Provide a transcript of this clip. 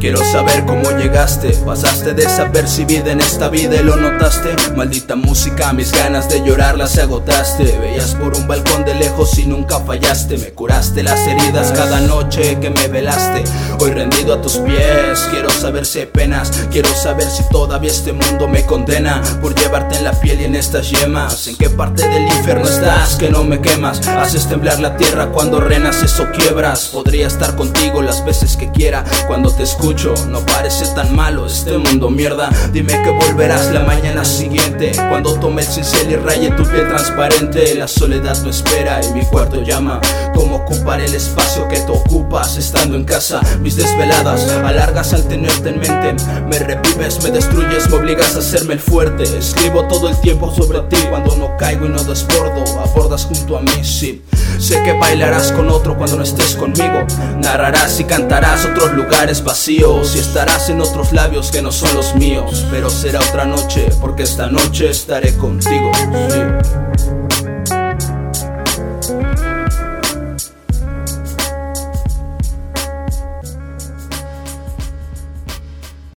Quiero saber cómo llegaste, pasaste desapercibida en esta vida y lo notaste. Maldita música, mis ganas de llorar las agotaste. Veías por un balcón de lejos y nunca fallaste. Me curaste las heridas cada noche que me velaste. Hoy rendido a tus pies, quiero saber si hay penas. Quiero saber si todavía este mundo me condena por llevarte en la piel y en estas yemas. ¿En qué parte del infierno estás que no me quemas? Haces temblar la tierra cuando renaces o quiebras. Podría estar contigo las veces que quiera cuando te escucho no parece tan malo este mundo mierda Dime que volverás la mañana siguiente Cuando tome el cincel y raye tu piel transparente La soledad no espera y mi cuarto llama Cómo ocupar el espacio que tú ocupas estando en casa Desveladas. Alargas al tenerte en mente. Me revives, me destruyes, me obligas a hacerme el fuerte. Escribo todo el tiempo sobre ti. Cuando no caigo y no desbordo Abordas junto a mí, sí Sé que bailarás con otro cuando no estés conmigo. Narrarás y cantarás otros lugares vacíos. Y estarás en otros labios que no son los míos. Pero será otra noche, porque esta noche estaré contigo.